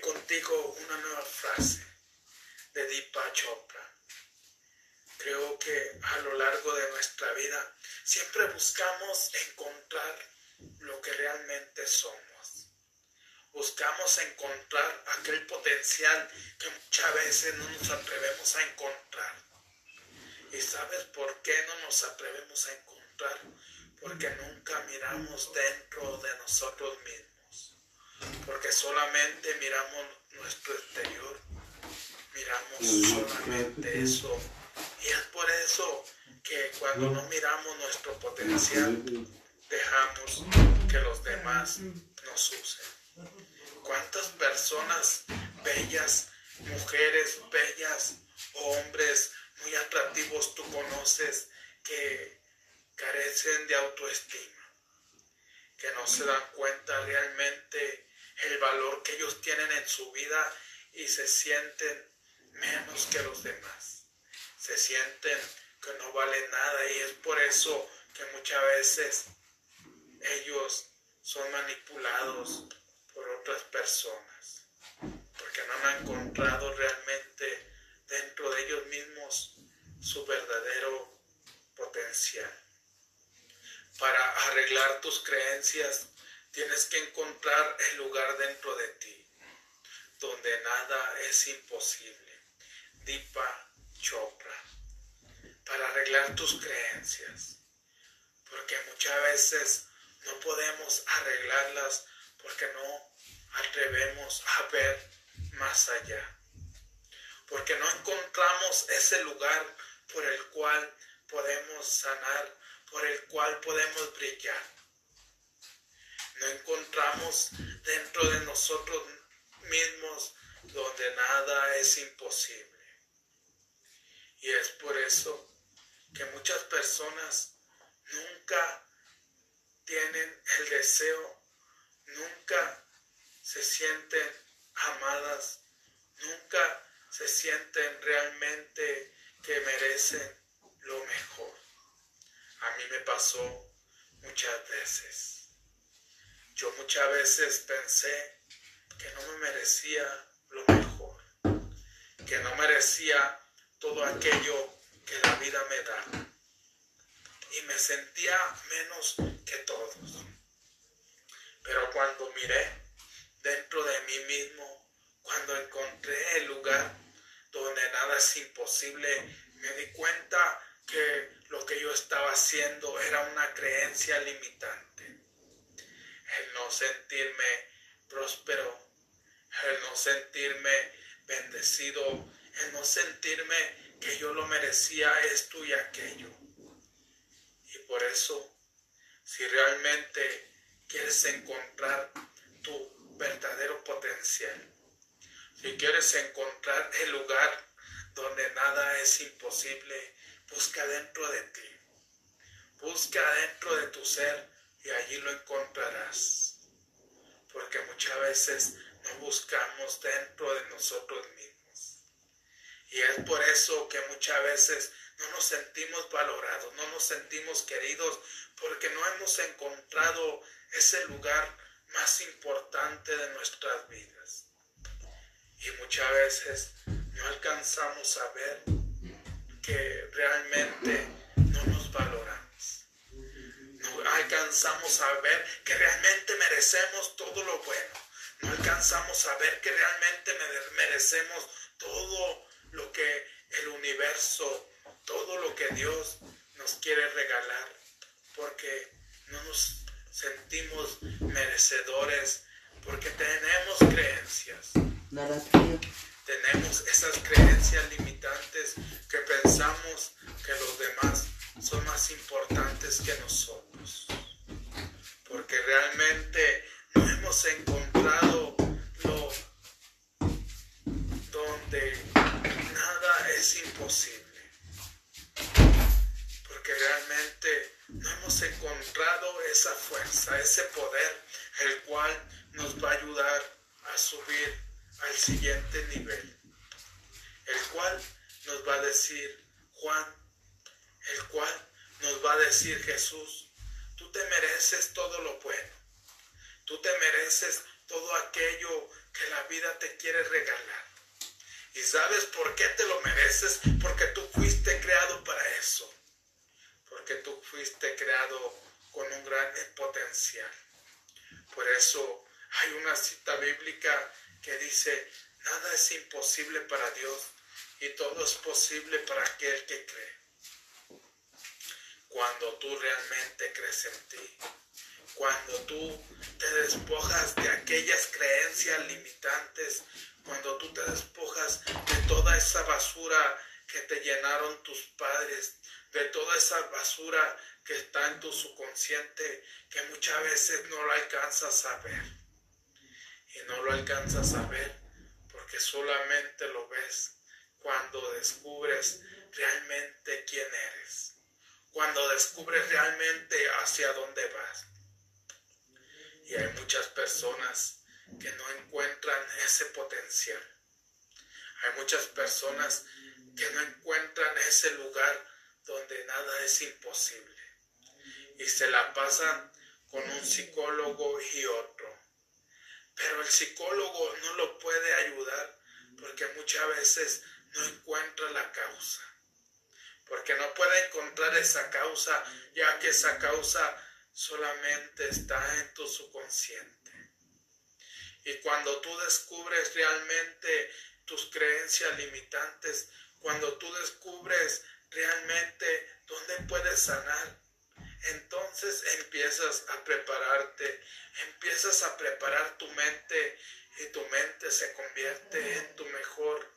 contigo una nueva frase de Deepa Chopra. Creo que a lo largo de nuestra vida siempre buscamos encontrar lo que realmente somos. Buscamos encontrar aquel potencial que muchas veces no nos atrevemos a encontrar. ¿Y sabes por qué no nos atrevemos a encontrar? Porque nunca miramos dentro de nosotros mismos. Porque solamente miramos nuestro exterior. Miramos solamente eso. Y es por eso que cuando no miramos nuestro potencial, dejamos que los demás nos usen. ¿Cuántas personas bellas, mujeres bellas, hombres muy atractivos tú conoces que carecen de autoestima? Que no se dan cuenta realmente el valor que ellos tienen en su vida y se sienten menos que los demás. Se sienten que no valen nada y es por eso que muchas veces ellos son manipulados por otras personas, porque no han encontrado realmente dentro de ellos mismos su verdadero potencial. Para arreglar tus creencias, tienes que encontrar el lugar dentro de ti, donde nada es imposible. Dipa Chopra. Para arreglar tus creencias, porque muchas veces no podemos arreglarlas porque no atrevemos a ver más allá. Porque no encontramos ese lugar por el cual podemos sanar, por el cual podemos brillar. No encontramos dentro de nosotros mismos donde nada es imposible. Y es por eso que muchas personas nunca tienen el deseo, nunca se sienten amadas, nunca se sienten realmente que merecen lo mejor. A mí me pasó muchas veces. Yo muchas veces pensé que no me merecía lo mejor, que no merecía todo aquello que la vida me da y me sentía menos que todos. Pero cuando miré dentro de mí mismo, cuando encontré el lugar donde nada es imposible, me di cuenta que lo que yo estaba haciendo era una creencia limitante. Sentirme próspero, el no sentirme bendecido, el no sentirme que yo lo merecía esto y aquello. Y por eso, si realmente quieres encontrar tu verdadero potencial, si quieres encontrar el lugar donde nada es imposible, busca dentro de ti. Busca dentro de tu ser y allí lo encontrarás. Porque muchas veces no buscamos dentro de nosotros mismos. Y es por eso que muchas veces no nos sentimos valorados, no nos sentimos queridos, porque no hemos encontrado ese lugar más importante de nuestras vidas. Y muchas veces no alcanzamos a ver que realmente no nos valoramos. No alcanzamos a ver que realmente merecemos todo lo bueno. No alcanzamos a ver que realmente merecemos cual nos va a decir Juan, el cual nos va a decir Jesús, tú te mereces todo lo bueno, tú te mereces todo aquello que la vida te quiere regalar. ¿Y sabes por qué te lo mereces? Porque tú fuiste creado para eso. Porque tú fuiste creado con un gran potencial. Por eso hay una cita bíblica que dice, nada es imposible para Dios y todo es posible para aquel que cree. Cuando tú realmente crees en ti, cuando tú te despojas de aquellas creencias limitantes, cuando tú te despojas de toda esa basura que te llenaron tus padres, de toda esa basura que está en tu subconsciente, que muchas veces no lo alcanzas a ver. Y no lo alcanzas a ver porque solamente lo ves cuando descubres realmente quién eres, cuando descubres realmente hacia dónde vas. Y hay muchas personas que no encuentran ese potencial. Hay muchas personas que no encuentran ese lugar donde nada es imposible. Y se la pasan con un psicólogo y otro. Pero el psicólogo no lo puede ayudar porque muchas veces no encuentra la causa. Porque no puede encontrar esa causa, ya que esa causa solamente está en tu subconsciente. Y cuando tú descubres realmente tus creencias limitantes, cuando tú descubres realmente dónde puedes sanar, entonces empiezas a prepararte, empiezas a preparar tu mente y tu mente se convierte en tu mejor.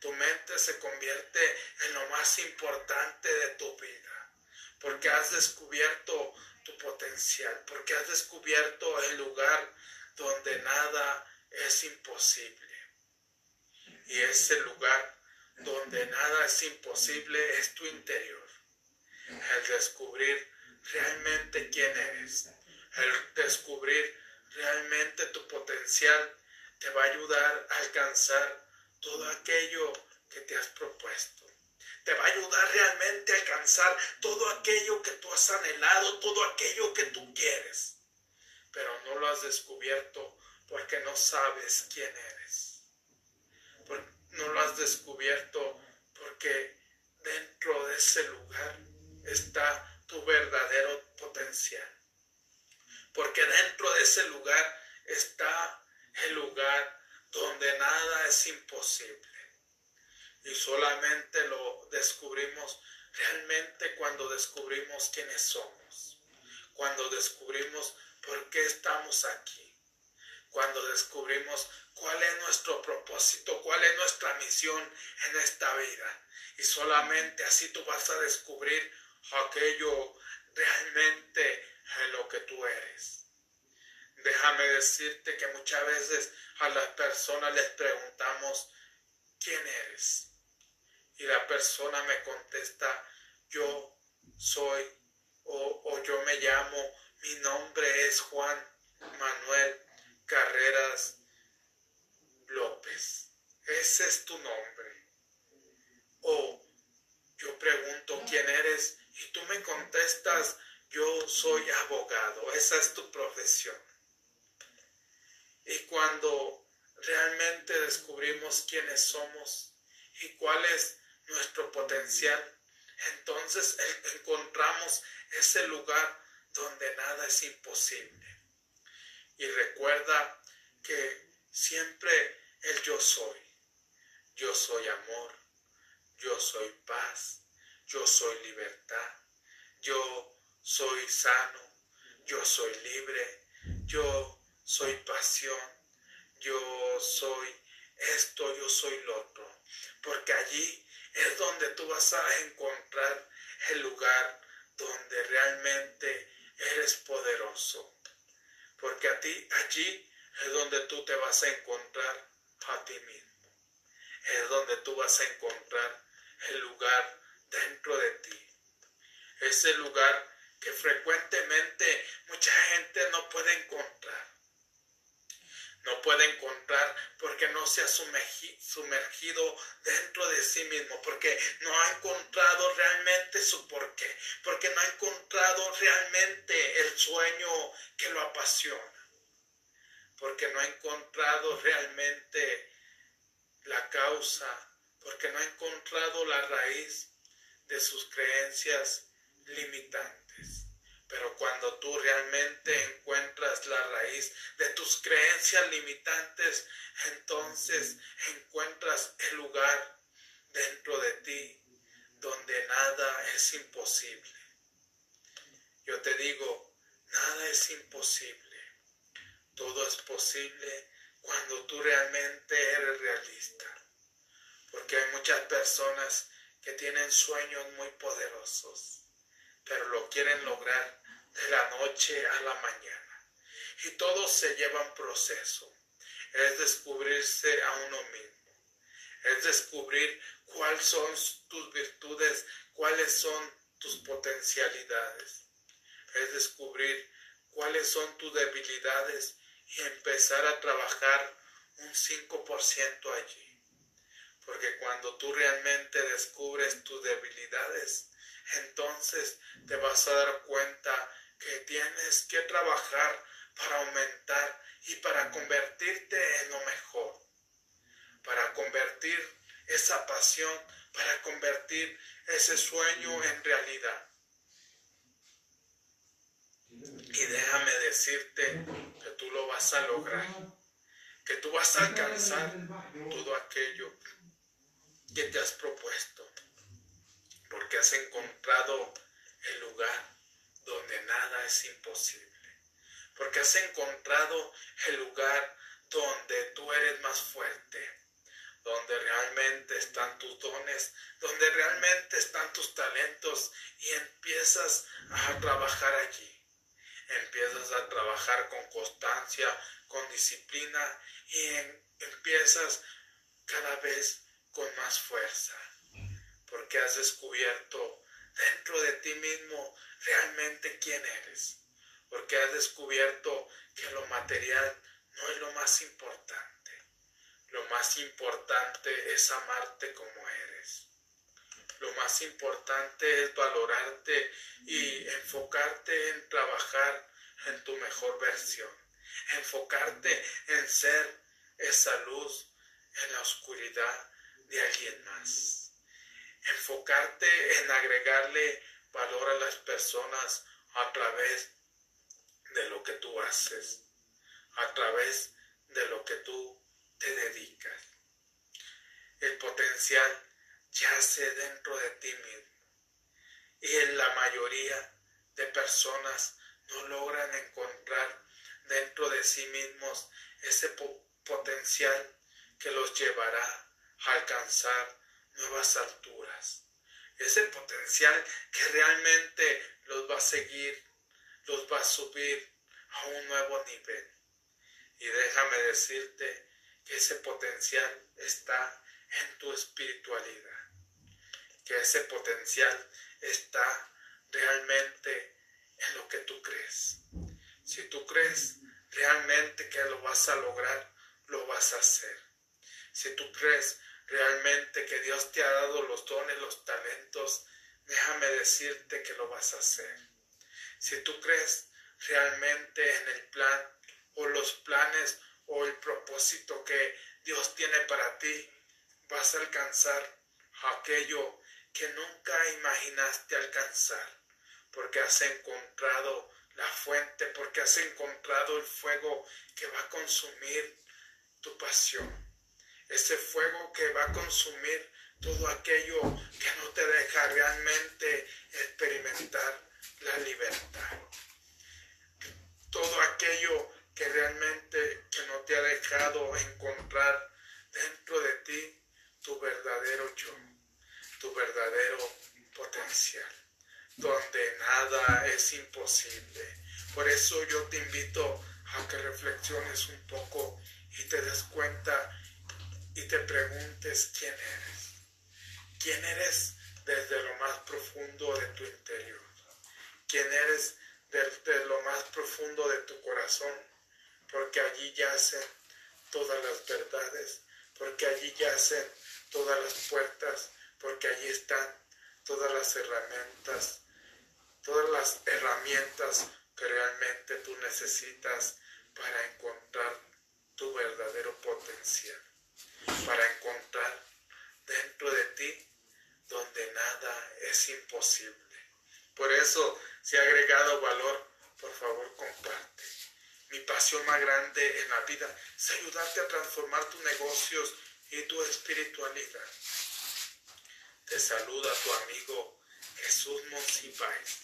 Tu mente se convierte en lo más importante de tu vida, porque has descubierto tu potencial, porque has descubierto el lugar donde nada es imposible. Y ese lugar donde nada es imposible es tu interior. El descubrir realmente quién eres, el descubrir realmente tu potencial te va a ayudar a alcanzar todo aquello que te has propuesto. Te va a ayudar realmente a alcanzar todo aquello que tú has anhelado, todo aquello que tú quieres pero no lo has descubierto porque no sabes quién eres. no lo has descubierto porque dentro de ese lugar está tu verdadero potencial. Porque dentro de ese lugar está el lugar donde nada es imposible. Y solamente lo descubrimos realmente cuando descubrimos quiénes somos. Cuando descubrimos por qué estamos aquí. Cuando descubrimos cuál es nuestro propósito, cuál es nuestra misión en esta vida. Y solamente así tú vas a descubrir aquello realmente en lo que tú eres. Déjame decirte que muchas veces a las personas les preguntamos, ¿quién eres? Y la persona me contesta, yo soy o, o yo me llamo mi nombre es Juan Manuel Carreras López. Ese es tu nombre. O yo pregunto quién eres y tú me contestas, yo soy abogado. Esa es tu profesión. Y cuando realmente descubrimos quiénes somos y cuál es nuestro potencial, entonces encontramos ese lugar donde nada es imposible. Y recuerda que siempre el yo soy. Yo soy amor, yo soy paz, yo soy libertad, yo soy sano, yo soy libre, yo soy pasión, yo soy esto, yo soy lo otro. Porque allí es donde tú vas a encontrar el lugar donde realmente eres poderoso, porque a ti allí es donde tú te vas a encontrar a ti mismo, es donde tú vas a encontrar el lugar dentro de ti, ese lugar que frecuentemente mucha gente no puede encontrar. No puede encontrar porque no se ha sumergido dentro de sí mismo, porque no ha encontrado realmente su porqué, porque no ha encontrado realmente el sueño que lo apasiona. porque no ha encontrado realmente la causa, porque no ha encontrado la raíz de sus creencias limitantes. Pero cuando tú realmente encuentras la raíz de tus creencias limitantes, entonces encuentras el lugar dentro de ti donde nada es imposible. Yo te digo, nada es imposible. Todo es posible cuando tú realmente eres realista. Porque hay muchas personas que tienen sueños muy poderosos, pero lo quieren lograr noche a la mañana. Y todo se lleva un proceso. Es descubrirse a uno mismo. Es descubrir cuáles son tus virtudes, cuáles son tus potencialidades. Es descubrir cuáles son tus debilidades y empezar a trabajar un 5% allí. Porque cuando tú realmente descubres tus debilidades, entonces te vas a dar cuenta que tienes que trabajar para aumentar y para convertirte en lo mejor, para convertir esa pasión, para convertir ese sueño en realidad. Y déjame decirte que tú lo vas a lograr, que tú vas a alcanzar todo aquello que te has propuesto, porque has encontrado el lugar donde nada es imposible, porque has encontrado el lugar donde tú eres más fuerte, donde realmente están tus dones, donde realmente están tus talentos y empiezas a trabajar allí. Empiezas a trabajar con constancia, con disciplina y empiezas cada vez con más fuerza, porque has descubierto dentro de ti mismo realmente quién eres, porque has descubierto que lo material no es lo más importante, lo más importante es amarte como eres. Lo más importante es valorarte y enfocarte en trabajar en tu mejor versión, enfocarte en ser esa luz en la oscuridad de alguien más. Enfocarte en agregarle valor a las personas a través de lo que tú haces, a través de lo que tú te dedicas. El potencial yace dentro de ti mismo y en la mayoría de personas no logran encontrar dentro de sí mismos ese potencial que los llevará alcanzar nuevas alturas. Ese potencial que realmente los va a seguir, los va a subir a un nuevo nivel. Y déjame decirte que ese potencial está en tu espiritualidad, que ese potencial está realmente en lo que tú crees. Si tú crees realmente que lo vas a lograr, lo vas a hacer. Si tú crees realmente que Dios te ha dado los dones, los déjame decirte que lo vas a hacer. Si tú crees realmente en el plan o los planes o el propósito que Dios tiene para ti, vas a alcanzar aquello que nunca imaginaste alcanzar, porque has encontrado la fuente, porque has encontrado el fuego que va a consumir tu pasión ese fuego que va a consumir todo aquello que no te deja realmente experimentar la libertad. Todo aquello que realmente que no te ha dejado encontrar dentro de ti tu verdadero yo, tu verdadero potencial, donde nada es imposible. Por eso yo te invito a que reflexiones un poco y te des cuenta y te preguntes quién eres. ¿Quién eres desde lo más profundo de tu interior? ¿Quién eres desde lo más profundo de tu corazón? Porque allí yacen todas las verdades, porque allí yacen todas las puertas, porque allí están todas las herramientas, todas las herramientas que realmente tú necesitas para encontrar tu verdadero potencial, para encontrar dentro de ti donde nada es imposible. Por eso, si ha agregado valor, por favor comparte. Mi pasión más grande en la vida es ayudarte a transformar tus negocios y tu espiritualidad. Te saluda tu amigo Jesús Monsiváis.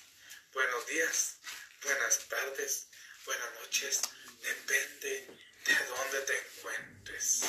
Buenos días, buenas tardes, buenas noches, depende de dónde te encuentres.